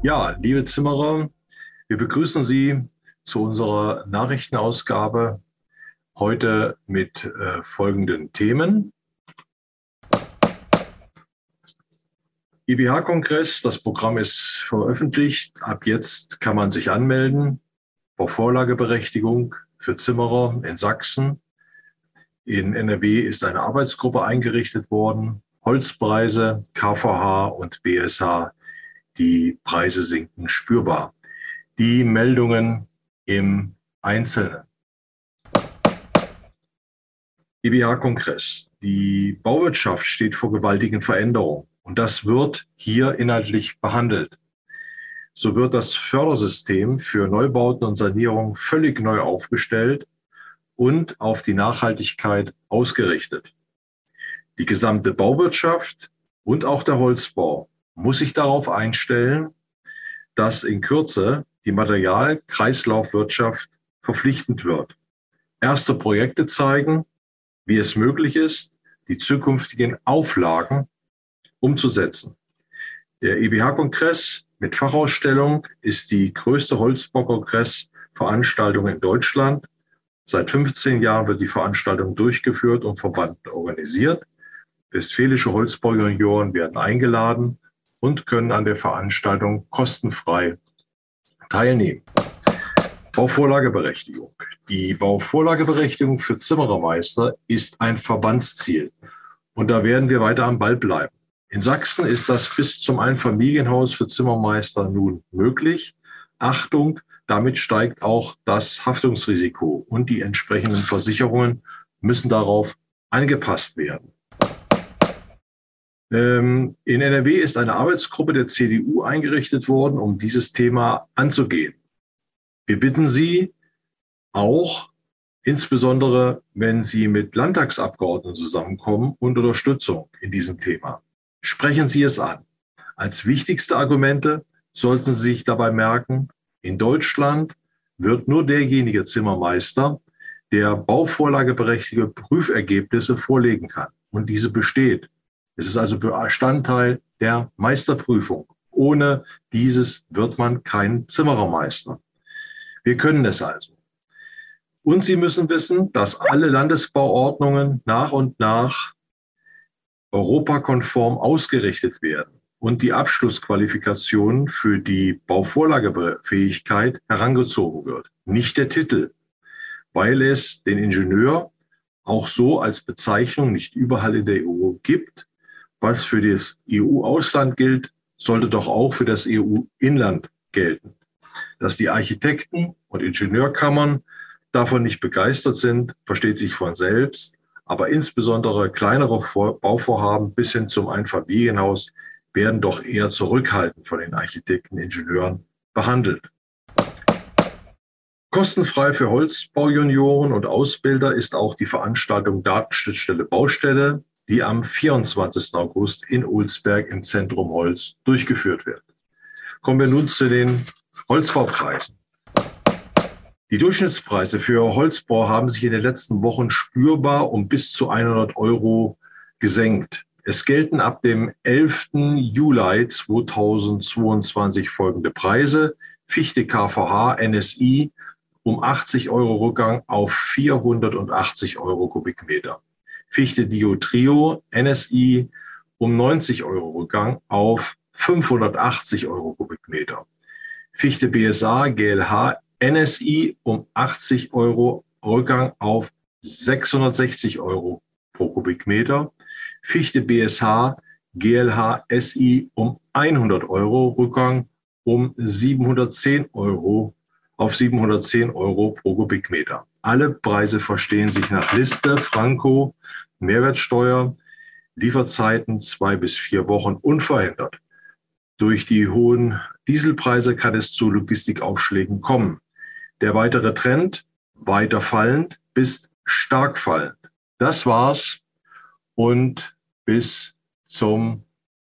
Ja, liebe Zimmerer, wir begrüßen Sie zu unserer Nachrichtenausgabe heute mit äh, folgenden Themen. IBH-Kongress, das Programm ist veröffentlicht. Ab jetzt kann man sich anmelden. Bauvorlageberechtigung für Zimmerer in Sachsen. In NRW ist eine Arbeitsgruppe eingerichtet worden. Holzpreise, KVH und BSH die Preise sinken spürbar. Die Meldungen im Einzelnen. IBH-Kongress. Die Bauwirtschaft steht vor gewaltigen Veränderungen und das wird hier inhaltlich behandelt. So wird das Fördersystem für Neubauten und Sanierung völlig neu aufgestellt und auf die Nachhaltigkeit ausgerichtet. Die gesamte Bauwirtschaft und auch der Holzbau muss sich darauf einstellen, dass in Kürze die Materialkreislaufwirtschaft verpflichtend wird. Erste Projekte zeigen, wie es möglich ist, die zukünftigen Auflagen umzusetzen. Der EBH-Kongress mit Fachausstellung ist die größte Holzbaukongress-Veranstaltung in Deutschland. Seit 15 Jahren wird die Veranstaltung durchgeführt und Verband organisiert. Westfälische Holzbau-Junioren werden eingeladen und können an der Veranstaltung kostenfrei teilnehmen. Bauvorlageberechtigung. Die Bauvorlageberechtigung für Zimmerermeister ist ein Verbandsziel. Und da werden wir weiter am Ball bleiben. In Sachsen ist das bis zum Einfamilienhaus für Zimmermeister nun möglich. Achtung, damit steigt auch das Haftungsrisiko und die entsprechenden Versicherungen müssen darauf angepasst werden. Ähm, in NRW ist eine Arbeitsgruppe der CDU eingerichtet worden, um dieses Thema anzugehen. Wir bitten Sie auch, insbesondere wenn Sie mit Landtagsabgeordneten zusammenkommen, und Unterstützung in diesem Thema. Sprechen Sie es an. Als wichtigste Argumente sollten Sie sich dabei merken, in Deutschland wird nur derjenige Zimmermeister, der bauvorlageberechtigte Prüfergebnisse vorlegen kann und diese besteht. Es ist also Bestandteil der Meisterprüfung. Ohne dieses wird man kein Zimmerermeister. Wir können es also. Und Sie müssen wissen, dass alle Landesbauordnungen nach und nach europakonform ausgerichtet werden und die Abschlussqualifikation für die Bauvorlagefähigkeit herangezogen wird. Nicht der Titel, weil es den Ingenieur auch so als Bezeichnung nicht überall in der EU gibt was für das EU-Ausland gilt, sollte doch auch für das EU-Inland gelten. Dass die Architekten und Ingenieurkammern davon nicht begeistert sind, versteht sich von selbst. Aber insbesondere kleinere Bauvorhaben bis hin zum Einfamilienhaus werden doch eher zurückhaltend von den Architekten, Ingenieuren behandelt. Kostenfrei für Holzbaujunioren und Ausbilder ist auch die Veranstaltung Datenschnittstelle Baustelle, die am 24. August in Ulsberg im Zentrum Holz durchgeführt wird. Kommen wir nun zu den Holzbaupreisen. Die Durchschnittspreise für Holzbau haben sich in den letzten Wochen spürbar um bis zu 100 Euro gesenkt. Es gelten ab dem 11. Juli 2022 folgende Preise. Fichte KVH NSI um 80 Euro Rückgang auf 480 Euro Kubikmeter. Fichte Diotrio NSI um 90 Euro Rückgang auf 580 Euro Kubikmeter. Fichte BSA GLH NSI um 80 Euro Rückgang auf 660 Euro pro Kubikmeter. Fichte BSH GLH SI um 100 Euro Rückgang um 710 Euro auf 710 Euro pro Kubikmeter. Alle Preise verstehen sich nach Liste, Franco, Mehrwertsteuer, Lieferzeiten zwei bis vier Wochen unverändert. Durch die hohen Dieselpreise kann es zu Logistikaufschlägen kommen. Der weitere Trend, weiter fallend bis stark fallend. Das war's und bis zum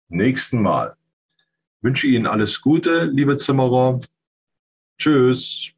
nächsten Mal. Ich wünsche Ihnen alles Gute, liebe Zimmerer. Tschüss.